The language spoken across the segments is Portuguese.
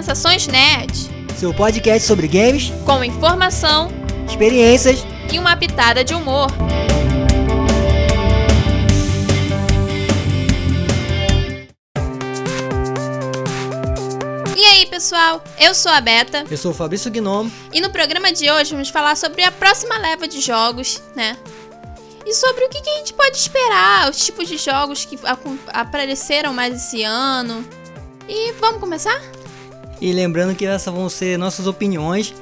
Sensações Nerd. Seu podcast sobre games, com informação, experiências e uma pitada de humor. E aí, pessoal? Eu sou a Beta. Eu sou o Fabrício Gnome. E no programa de hoje vamos falar sobre a próxima leva de jogos, né? E sobre o que, a gente pode esperar, os tipos de jogos que apareceram mais esse ano. E vamos começar? E lembrando que essas vão ser nossas opiniões.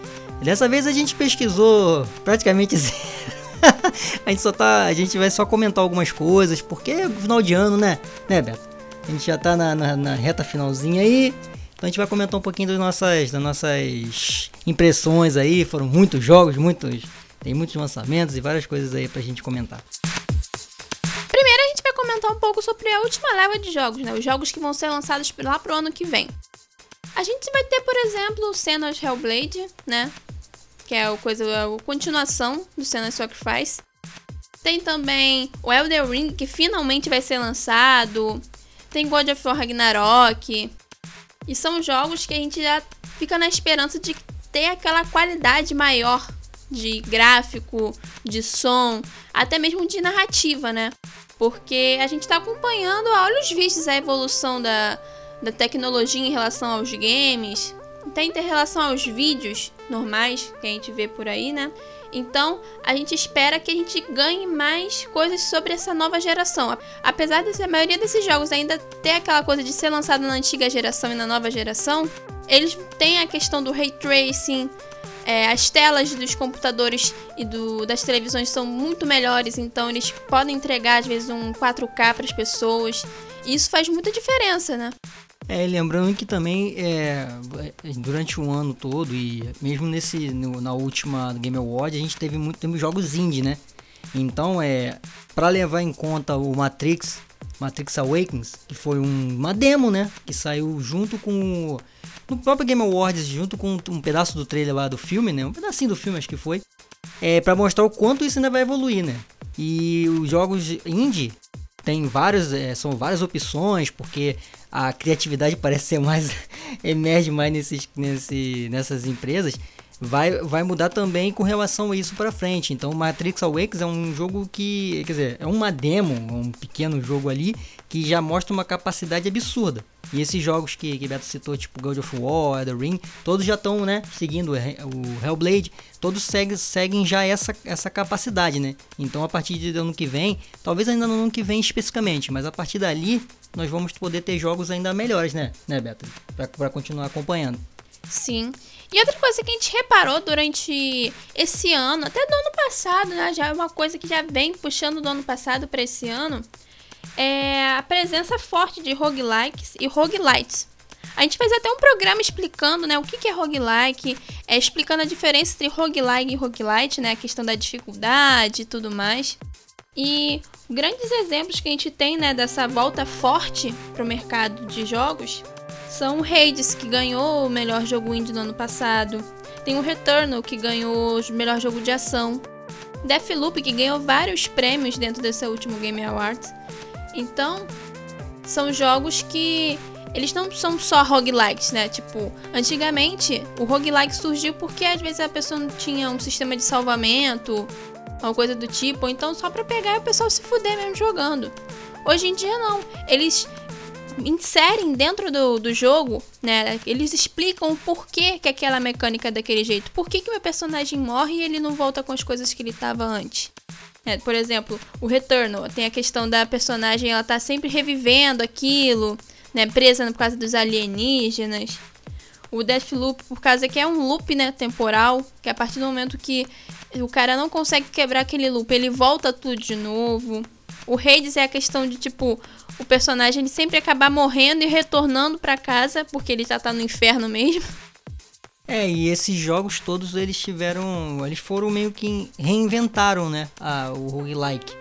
Dessa vez a gente pesquisou praticamente zero. a gente só tá. A gente vai só comentar algumas coisas, porque é final de ano, né? Né, Beto? A gente já tá na, na, na reta finalzinha aí. Então a gente vai comentar um pouquinho das nossas, das nossas impressões aí. Foram muitos jogos, muitos. Tem muitos lançamentos e várias coisas aí pra gente comentar comentar um pouco sobre a última leva de jogos, né? Os jogos que vão ser lançados lá pro ano que vem. A gente vai ter, por exemplo, o Senua's Hellblade, né? Que é a, coisa, a continuação do Senua's Sacrifice. Tem também o Elden Ring, que finalmente vai ser lançado. Tem God of War Ragnarok. E são jogos que a gente já fica na esperança de ter aquela qualidade maior de gráfico, de som, até mesmo de narrativa, né? porque a gente está acompanhando a olhos vistos a evolução da, da tecnologia em relação aos games, tem em relação aos vídeos normais que a gente vê por aí, né? Então, a gente espera que a gente ganhe mais coisas sobre essa nova geração. Apesar de a maioria desses jogos ainda ter aquela coisa de ser lançado na antiga geração e na nova geração, eles têm a questão do ray tracing, é, as telas dos computadores e do, das televisões são muito melhores, então eles podem entregar às vezes um 4K para as pessoas. E isso faz muita diferença, né? É, lembrando que também é, durante o ano todo e mesmo nesse no, na última Game Award a gente teve muitos jogos indie, né? Então é para levar em conta o Matrix, Matrix Awakens, que foi um, uma demo, né? Que saiu junto com no próprio Game Awards, junto com um pedaço do trailer lá do filme, né? Um pedacinho do filme, acho que foi. É, para mostrar o quanto isso ainda vai evoluir, né? E os jogos indie tem vários, é, são várias opções, porque a criatividade parece ser mais. emerge mais nesses, nesse, nessas empresas vai, vai mudar também com relação a isso para frente. Então, Matrix Awakens é um jogo que, quer dizer, é uma demo, um pequeno jogo ali que já mostra uma capacidade absurda. E esses jogos que, que Beto citou, tipo God of War, The Ring, todos já estão, né, seguindo o Hellblade, todos seguem, seguem já essa, essa capacidade, né? Então, a partir do ano que vem, talvez ainda no ano que vem especificamente, mas a partir dali nós vamos poder ter jogos ainda melhores, né, né Beto? Para continuar acompanhando. Sim. E outra coisa que a gente reparou durante esse ano, até do ano passado, né? Já é uma coisa que já vem puxando do ano passado para esse ano, é a presença forte de roguelikes e roguelites. A gente fez até um programa explicando, né, o que, é roguelike, é, explicando a diferença entre roguelike e roguelite, né, a questão da dificuldade e tudo mais. E grandes exemplos que a gente tem, né, dessa volta forte para o mercado de jogos são Hades, que ganhou o melhor jogo indie no ano passado. Tem o Returnal, que ganhou o melhor jogo de ação. Deathloop, que ganhou vários prêmios dentro desse último Game Awards. Então, são jogos que eles não são só roguelikes, né? Tipo, antigamente o roguelike surgiu porque às vezes a pessoa não tinha um sistema de salvamento, uma coisa do tipo, ou então só pra pegar e o pessoal se fuder mesmo jogando. Hoje em dia não. Eles inserem dentro do, do jogo, né? Eles explicam o porquê que aquela mecânica é daquele jeito. Por que, que meu personagem morre e ele não volta com as coisas que ele estava antes? É, por exemplo, o Returnal tem a questão da personagem, ela tá sempre revivendo aquilo, né? Presa por causa dos alienígenas. O Deathloop, por causa que é um loop, né, temporal, que a partir do momento que o cara não consegue quebrar aquele loop, ele volta tudo de novo. O Hades é a questão de, tipo, o personagem ele sempre acabar morrendo e retornando para casa, porque ele já tá no inferno mesmo. É, e esses jogos todos eles tiveram. Eles foram meio que reinventaram, né? A, o roguelike.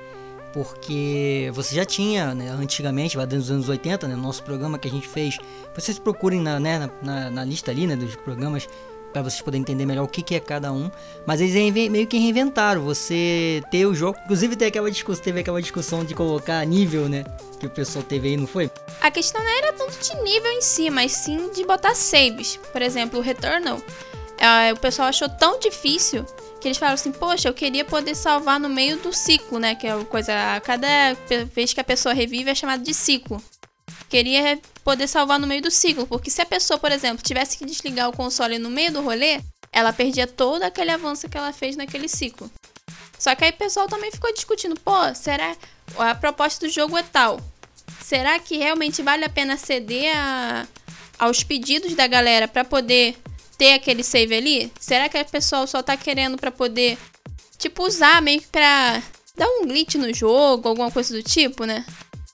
Porque você já tinha, né, antigamente, lá dos anos 80, né? No nosso programa que a gente fez. Vocês procurem na, né, na, na lista ali, né? Dos programas para vocês poderem entender melhor o que, que é cada um. Mas eles meio que reinventaram você ter o jogo. Inclusive teve aquela discussão, teve aquela discussão de colocar nível, né? Que o pessoal teve aí, não foi? A questão não era tanto de nível em si, mas sim de botar saves. Por exemplo, o Returnal. É, o pessoal achou tão difícil que eles falaram assim, poxa, eu queria poder salvar no meio do ciclo, né? Que é coisa. A cada vez que a pessoa revive é chamado de ciclo. Queria poder salvar no meio do ciclo, porque se a pessoa, por exemplo, tivesse que desligar o console no meio do rolê, ela perdia todo aquele avanço que ela fez naquele ciclo. Só que aí o pessoal também ficou discutindo, pô, será a proposta do jogo é tal? Será que realmente vale a pena ceder a, aos pedidos da galera para poder ter aquele save ali? Será que a pessoa só tá querendo para poder tipo usar meio que pra dar um glitch no jogo, alguma coisa do tipo, né?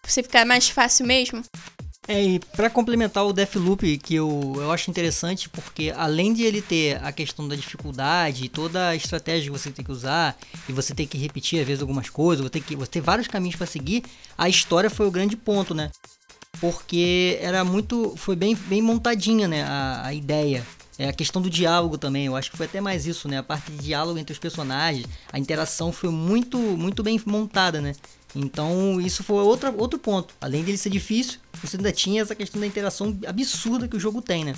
Você ficar mais fácil mesmo? É, e pra complementar o Deathloop, que eu, eu acho interessante, porque além de ele ter a questão da dificuldade, toda a estratégia que você tem que usar, e você tem que repetir às vezes algumas coisas, você tem, que, você tem vários caminhos para seguir, a história foi o grande ponto, né? Porque era muito. Foi bem, bem montadinha, né? A, a ideia. É a questão do diálogo também, eu acho que foi até mais isso, né? A parte de diálogo entre os personagens, a interação foi muito, muito bem montada, né? Então, isso foi outra, outro ponto. Além dele ser difícil, você ainda tinha essa questão da interação absurda que o jogo tem, né?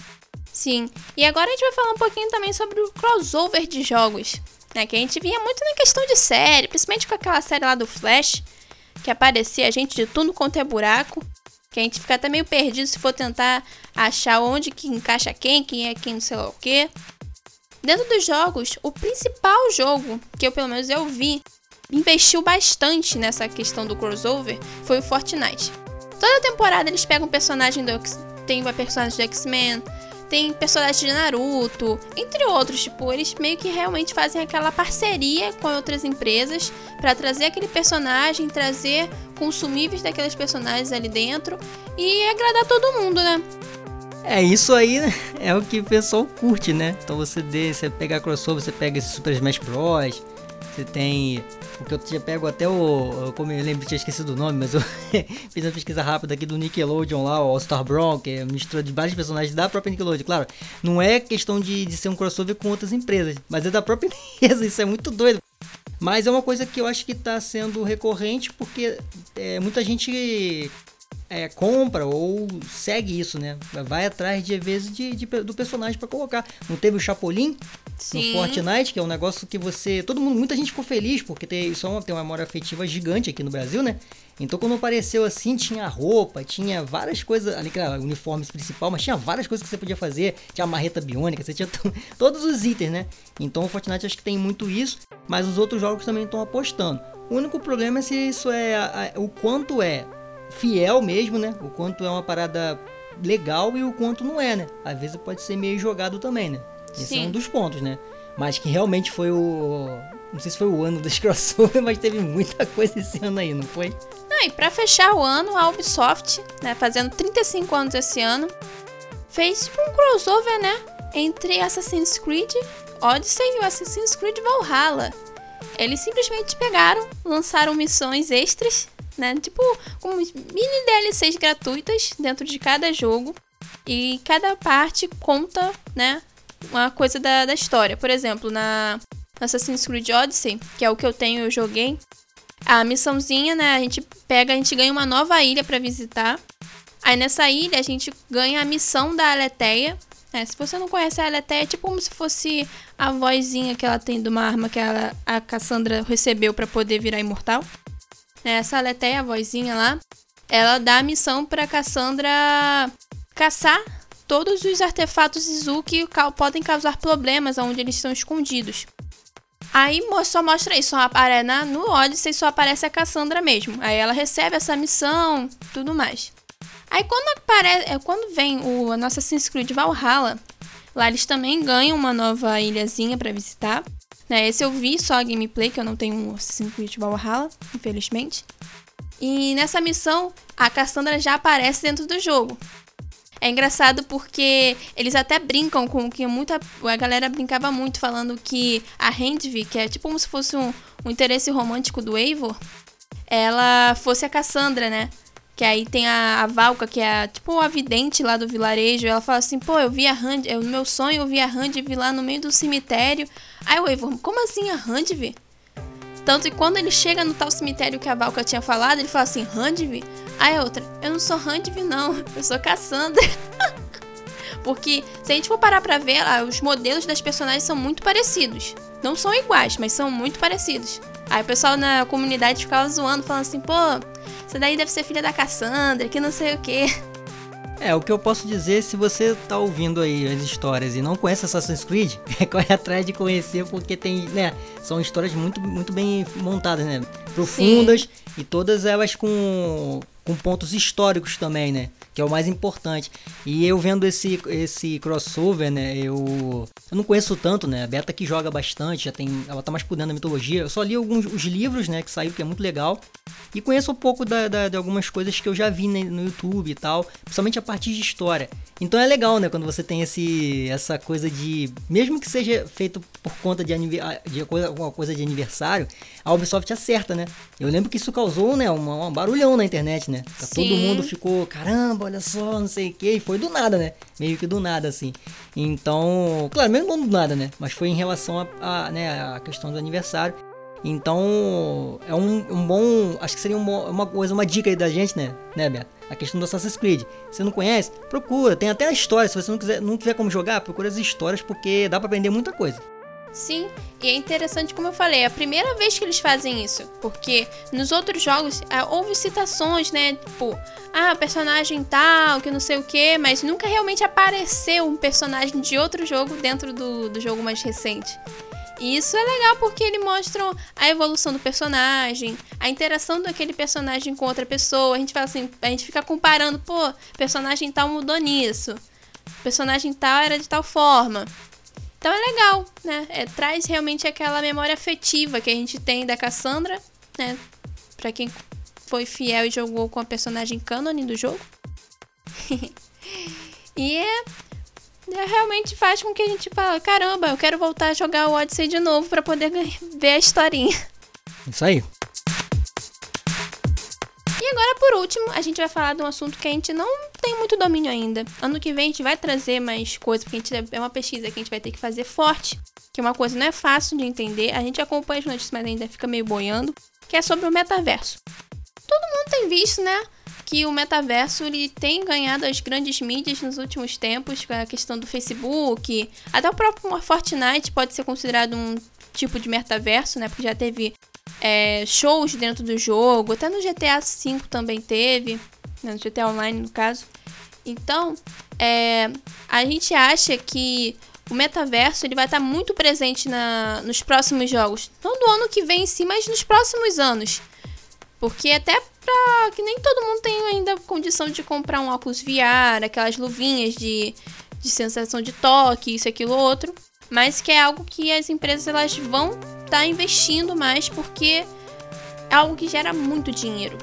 Sim. E agora a gente vai falar um pouquinho também sobre o crossover de jogos. Né? Que a gente via muito na questão de série, principalmente com aquela série lá do Flash, que aparecia a gente de tudo quanto é buraco. Que a gente fica até meio perdido se for tentar achar onde que encaixa quem, quem é quem, não sei lá o quê. Dentro dos jogos, o principal jogo que eu pelo menos eu vi investiu bastante nessa questão do crossover foi o Fortnite. Toda temporada eles pegam um personagem do tem uma personagem do X-Men, tem personagem de Naruto, entre outros, tipo, eles meio que realmente fazem aquela parceria com outras empresas para trazer aquele personagem, trazer consumíveis daqueles personagens ali dentro e agradar todo mundo, né? É, isso aí né? é o que o pessoal curte, né? Então você, dê, você pega crossover, você pega esse Super Smash Bros, você tem porque eu tinha pego até o. Como eu lembro, tinha esquecido o nome, mas eu fiz uma pesquisa rápida aqui do Nickelodeon lá, o Star Brawl, que é mistura de vários personagens da própria Nickelodeon. Claro, não é questão de, de ser um crossover com outras empresas, mas é da própria empresa, isso é muito doido. Mas é uma coisa que eu acho que está sendo recorrente porque é, muita gente é, compra ou segue isso, né? Vai atrás de vezes de, de do personagem para colocar. Não teve o Chapolin Sim. no Fortnite, que é um negócio que você. Todo mundo, muita gente ficou feliz, porque tem, isso é tem uma memória afetiva gigante aqui no Brasil, né? Então quando apareceu assim, tinha roupa, tinha várias coisas, ali que era uniformes principal, mas tinha várias coisas que você podia fazer, tinha marreta biônica, você tinha todos os itens, né? Então o Fortnite acho que tem muito isso, mas os outros jogos também estão apostando. O único problema é se isso é a, a, o quanto é fiel mesmo, né? O quanto é uma parada legal e o quanto não é, né? Às vezes pode ser meio jogado também, né? Esse Sim. é um dos pontos, né? Mas que realmente foi o. Não sei se foi o ano das crossover, mas teve muita coisa esse ano aí, não foi? Não, e pra fechar o ano, a Ubisoft, né, fazendo 35 anos esse ano, fez um crossover, né? Entre Assassin's Creed Odyssey e o Assassin's Creed Valhalla. Eles simplesmente pegaram, lançaram missões extras né? Tipo, com mini DLCs gratuitas dentro de cada jogo. E cada parte conta, né? Uma coisa da, da história. Por exemplo, na Assassin's Creed Odyssey, que é o que eu tenho, eu joguei. A missãozinha, né? A gente pega, a gente ganha uma nova ilha para visitar. Aí nessa ilha a gente ganha a missão da Aletheia. É, se você não conhece a Aletheia, é tipo como se fosse a vozinha que ela tem de uma arma que ela, a Cassandra recebeu para poder virar imortal né, essa Aletheia, a vozinha lá, ela dá a missão para Cassandra caçar todos os artefatos Izu que podem causar problemas onde eles estão escondidos. Aí só mostra isso, aparece na, no Odyssey só aparece a Cassandra mesmo. Aí ela recebe essa missão, tudo mais. Aí quando aparece, é, quando vem o a nossa Assassin's Creed Valhalla, lá eles também ganham uma nova ilhazinha para visitar. Né? Esse eu vi só a gameplay, que eu não tenho um Assassin's Creed Valhalla, infelizmente. E nessa missão, a Cassandra já aparece dentro do jogo. É engraçado porque eles até brincam com que muita. A galera brincava muito falando que a Handvi, que é tipo como se fosse um, um interesse romântico do Eivor, ela fosse a Cassandra, né? Que aí tem a, a Valka, que é a, tipo a vidente lá do vilarejo. Ela fala assim: pô, eu vi a Hand, eu, no meu sonho eu vi a Handvi lá no meio do cemitério. Aí o Eivor, como assim a Handvi? Tanto que quando ele chega no tal cemitério que a Valka tinha falado, ele fala assim, Randiv? Aí a outra, eu não sou Randiv não, eu sou Cassandra. Porque se a gente for parar pra ver, os modelos das personagens são muito parecidos. Não são iguais, mas são muito parecidos. Aí o pessoal na comunidade ficava zoando, falando assim, pô, você daí deve ser filha da Cassandra, que não sei o quê. É, o que eu posso dizer, se você tá ouvindo aí as histórias e não conhece Assassin's Creed, corre atrás de conhecer, porque tem, né, são histórias muito, muito bem montadas, né, profundas Sim. e todas elas com, com pontos históricos também, né, que é o mais importante. E eu vendo esse, esse crossover, né, eu, eu não conheço tanto, né, a Beta que joga bastante, já tem, ela tá mais por dentro da mitologia, eu só li alguns os livros, né, que saiu, que é muito legal, e conheço um pouco da, da, de algumas coisas que eu já vi no YouTube e tal, principalmente a partir de história. Então é legal, né, quando você tem esse, essa coisa de, mesmo que seja feito por conta de, de coisa, alguma coisa de aniversário, a Ubisoft acerta, né? Eu lembro que isso causou, né, um, um barulhão na internet, né? Todo mundo ficou, caramba, olha só, não sei o que, e foi do nada, né? Meio que do nada, assim. Então, claro, mesmo não do nada, né? Mas foi em relação a, a, né, a questão do aniversário. Então, é um, um bom. Acho que seria um bom, uma coisa, uma dica aí da gente, né, né, Beto? A questão do Assassin's Creed. Se você não conhece, procura. Tem até a história. Se você não, quiser, não tiver como jogar, procura as histórias, porque dá para aprender muita coisa. Sim, e é interessante como eu falei, é a primeira vez que eles fazem isso, porque nos outros jogos ah, houve citações, né, tipo, ah, personagem tal, que não sei o que, mas nunca realmente apareceu um personagem de outro jogo dentro do, do jogo mais recente. E isso é legal porque ele mostra a evolução do personagem, a interação daquele personagem com outra pessoa. A gente fala assim, a gente fica comparando, pô, personagem tal mudou nisso. Personagem tal era de tal forma. Então é legal, né? É, traz realmente aquela memória afetiva que a gente tem da Cassandra, né? Pra quem foi fiel e jogou com a personagem canon do jogo. e é, é, realmente faz com que a gente fale, caramba, eu quero voltar a jogar o Odyssey de novo para poder ver a historinha. Isso aí. E agora, por último, a gente vai falar de um assunto que a gente não tem muito domínio ainda. Ano que vem a gente vai trazer mais coisas, porque a gente é uma pesquisa que a gente vai ter que fazer forte, que uma coisa não é fácil de entender. A gente acompanha as notícias, mas ainda fica meio boiando, que é sobre o metaverso. Todo mundo tem visto, né? que o metaverso ele tem ganhado as grandes mídias nos últimos tempos, com a questão do Facebook, até o próprio Fortnite pode ser considerado um tipo de metaverso, né? Porque já teve é, shows dentro do jogo, até no GTA V também teve, né? no GTA Online no caso. Então, é, a gente acha que o metaverso ele vai estar muito presente na, nos próximos jogos. Não do ano que vem em si, mas nos próximos anos. Porque até pra que nem todo mundo tem ainda condição de comprar um óculos VR, aquelas luvinhas de, de sensação de toque, isso, aquilo, outro. Mas que é algo que as empresas elas vão estar tá investindo mais porque é algo que gera muito dinheiro.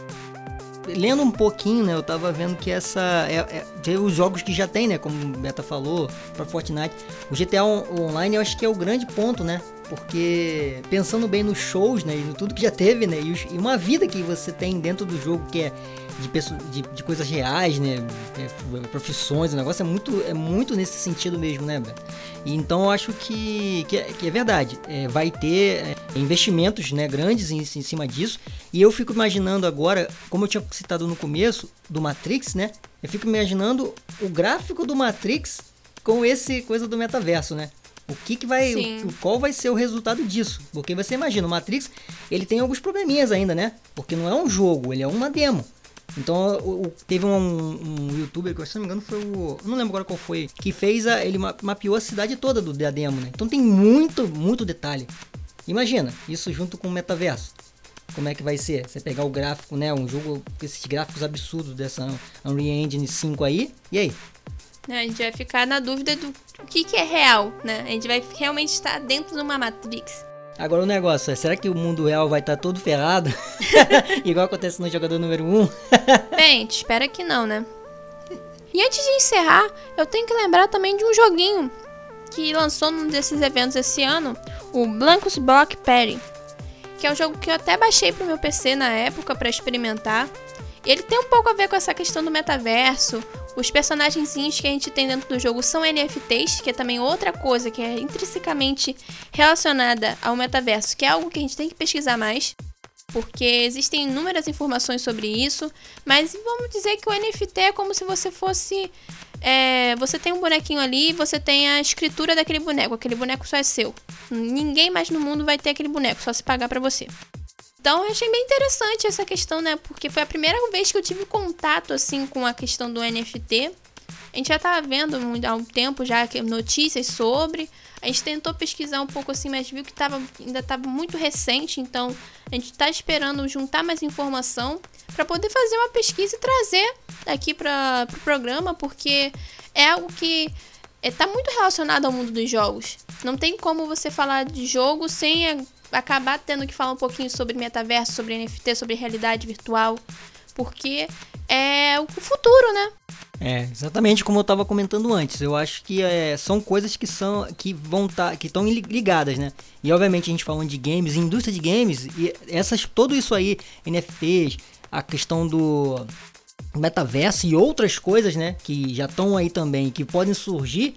Lendo um pouquinho, né, eu tava vendo que essa. É, é, os jogos que já tem, né? Como o Beta falou, para Fortnite. O GTA Online eu acho que é o grande ponto, né? porque pensando bem nos shows, né, e no tudo que já teve, né, e, os, e uma vida que você tem dentro do jogo que é de, pessoa, de, de coisas reais, né, é, profissões, o negócio é muito, é muito nesse sentido mesmo, né, Beto? E então eu acho que, que, é, que é verdade, é, vai ter é, investimentos, né, grandes em, em cima disso, e eu fico imaginando agora, como eu tinha citado no começo, do Matrix, né, eu fico imaginando o gráfico do Matrix com esse coisa do metaverso, né? O que, que vai. O, qual vai ser o resultado disso? Porque você imagina, o Matrix ele tem alguns probleminhas ainda, né? Porque não é um jogo, ele é uma demo. Então, o, o, teve um, um, youtuber, que se não me engano foi o. Não lembro agora qual foi. Que fez a. Ele mapeou a cidade toda do, da demo, né? Então tem muito, muito detalhe. Imagina, isso junto com o metaverso. Como é que vai ser? Você pegar o gráfico, né? Um jogo com esses gráficos absurdos dessa Unreal Engine 5 aí. E aí? A gente vai ficar na dúvida do que, que é real, né? A gente vai realmente estar dentro de uma Matrix. Agora o negócio é, será que o mundo real vai estar todo ferrado? Igual acontece no jogador número 1? Bem, espera que não, né? E antes de encerrar, eu tenho que lembrar também de um joguinho que lançou num desses eventos esse ano, o Blancos Block Party, que é um jogo que eu até baixei pro meu PC na época para experimentar. Ele tem um pouco a ver com essa questão do metaverso, Os personagens que a gente tem dentro do jogo são NFTs, que é também outra coisa que é intrinsecamente relacionada ao metaverso, que é algo que a gente tem que pesquisar mais, porque existem inúmeras informações sobre isso, mas vamos dizer que o NFT é como se você fosse. É, você tem um bonequinho ali e você tem a escritura daquele boneco. Aquele boneco só é seu. Ninguém mais no mundo vai ter aquele boneco, só se pagar para você. Então eu achei bem interessante essa questão, né? Porque foi a primeira vez que eu tive contato assim com a questão do NFT. A gente já estava vendo há um tempo já notícias sobre. A gente tentou pesquisar um pouco assim, mas viu que tava, ainda estava muito recente, então a gente está esperando juntar mais informação para poder fazer uma pesquisa e trazer aqui para o pro programa, porque é algo que está é, muito relacionado ao mundo dos jogos. Não tem como você falar de jogo sem acabar tendo que falar um pouquinho sobre metaverso, sobre NFT, sobre realidade virtual, porque é o futuro, né? É, exatamente como eu estava comentando antes. Eu acho que é, são coisas que são que vão tá, que estão ligadas, né? E obviamente a gente falando de games, indústria de games e essas tudo isso aí, NFTs, a questão do metaverso e outras coisas, né, que já estão aí também, que podem surgir,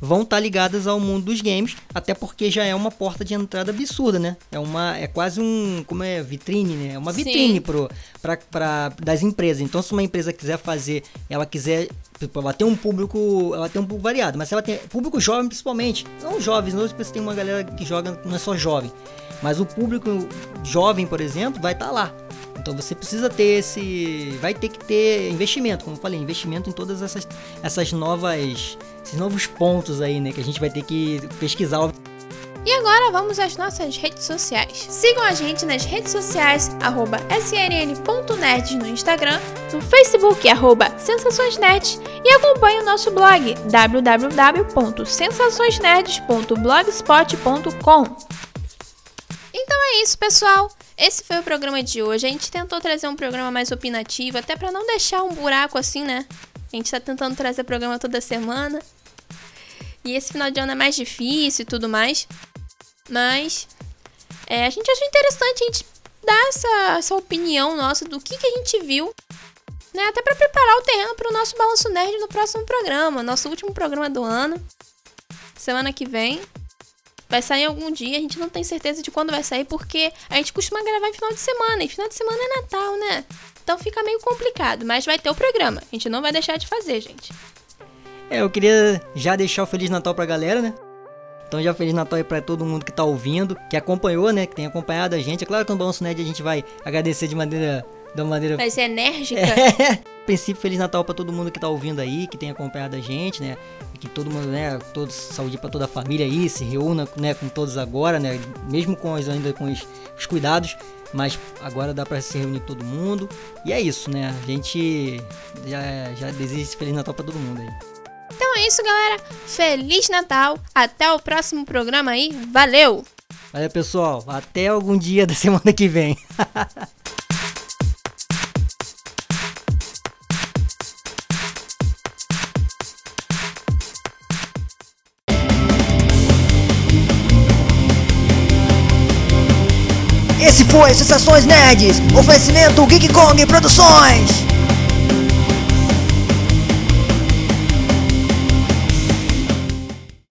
vão estar tá ligadas ao mundo dos games, até porque já é uma porta de entrada absurda, né? É uma é quase um, como é, vitrine, né? É uma vitrine pro para para das empresas. Então se uma empresa quiser fazer, ela quiser tipo, ela tem um público, ela tem um público variado, mas ela tem público jovem principalmente, não jovens, não você tem uma galera que joga não é só jovem, mas o público jovem, por exemplo, vai estar tá lá. Então você precisa ter esse. Vai ter que ter investimento, como eu falei, investimento em todas essas, essas novas. Esses novos pontos aí, né? Que a gente vai ter que pesquisar. E agora vamos às nossas redes sociais. Sigam a gente nas redes sociais, arroba snn.net no Instagram, no Facebook, arroba sensaçõesnet e acompanhe o nosso blog www.sensaçõesnerds.blogspot.com Então é isso, pessoal! Esse foi o programa de hoje. A gente tentou trazer um programa mais opinativo, até para não deixar um buraco assim, né? A gente tá tentando trazer programa toda semana. E esse final de ano é mais difícil e tudo mais. Mas é, a gente achou interessante a gente dar essa, essa opinião nossa do que, que a gente viu. Né? Até para preparar o terreno para o nosso Balanço Nerd no próximo programa, nosso último programa do ano. Semana que vem. Vai sair algum dia, a gente não tem certeza de quando vai sair, porque a gente costuma gravar em final de semana, e final de semana é Natal, né? Então fica meio complicado, mas vai ter o programa. A gente não vai deixar de fazer, gente. É, eu queria já deixar o Feliz Natal pra galera, né? Então já Feliz Natal aí pra todo mundo que tá ouvindo, que acompanhou, né? Que tem acompanhado a gente. É claro que no Balanço Nerd a gente vai agradecer de maneira... De uma maneira... Vai ser enérgica. É. princípio, Feliz Natal para todo mundo que tá ouvindo aí, que tem acompanhado a gente, né? que todo mundo, né, todos, saúde para toda a família aí, se reúna, né, com todos agora, né, mesmo com os, ainda com os, os cuidados, mas agora dá para se reunir todo mundo. E é isso, né? A gente já, já deseja Feliz Natal para todo mundo aí. Então é isso, galera. Feliz Natal. Até o próximo programa aí. Valeu! Valeu, pessoal. Até algum dia da semana que vem. Esse foi Sensações Nerds, oferecimento Geek Kong Produções.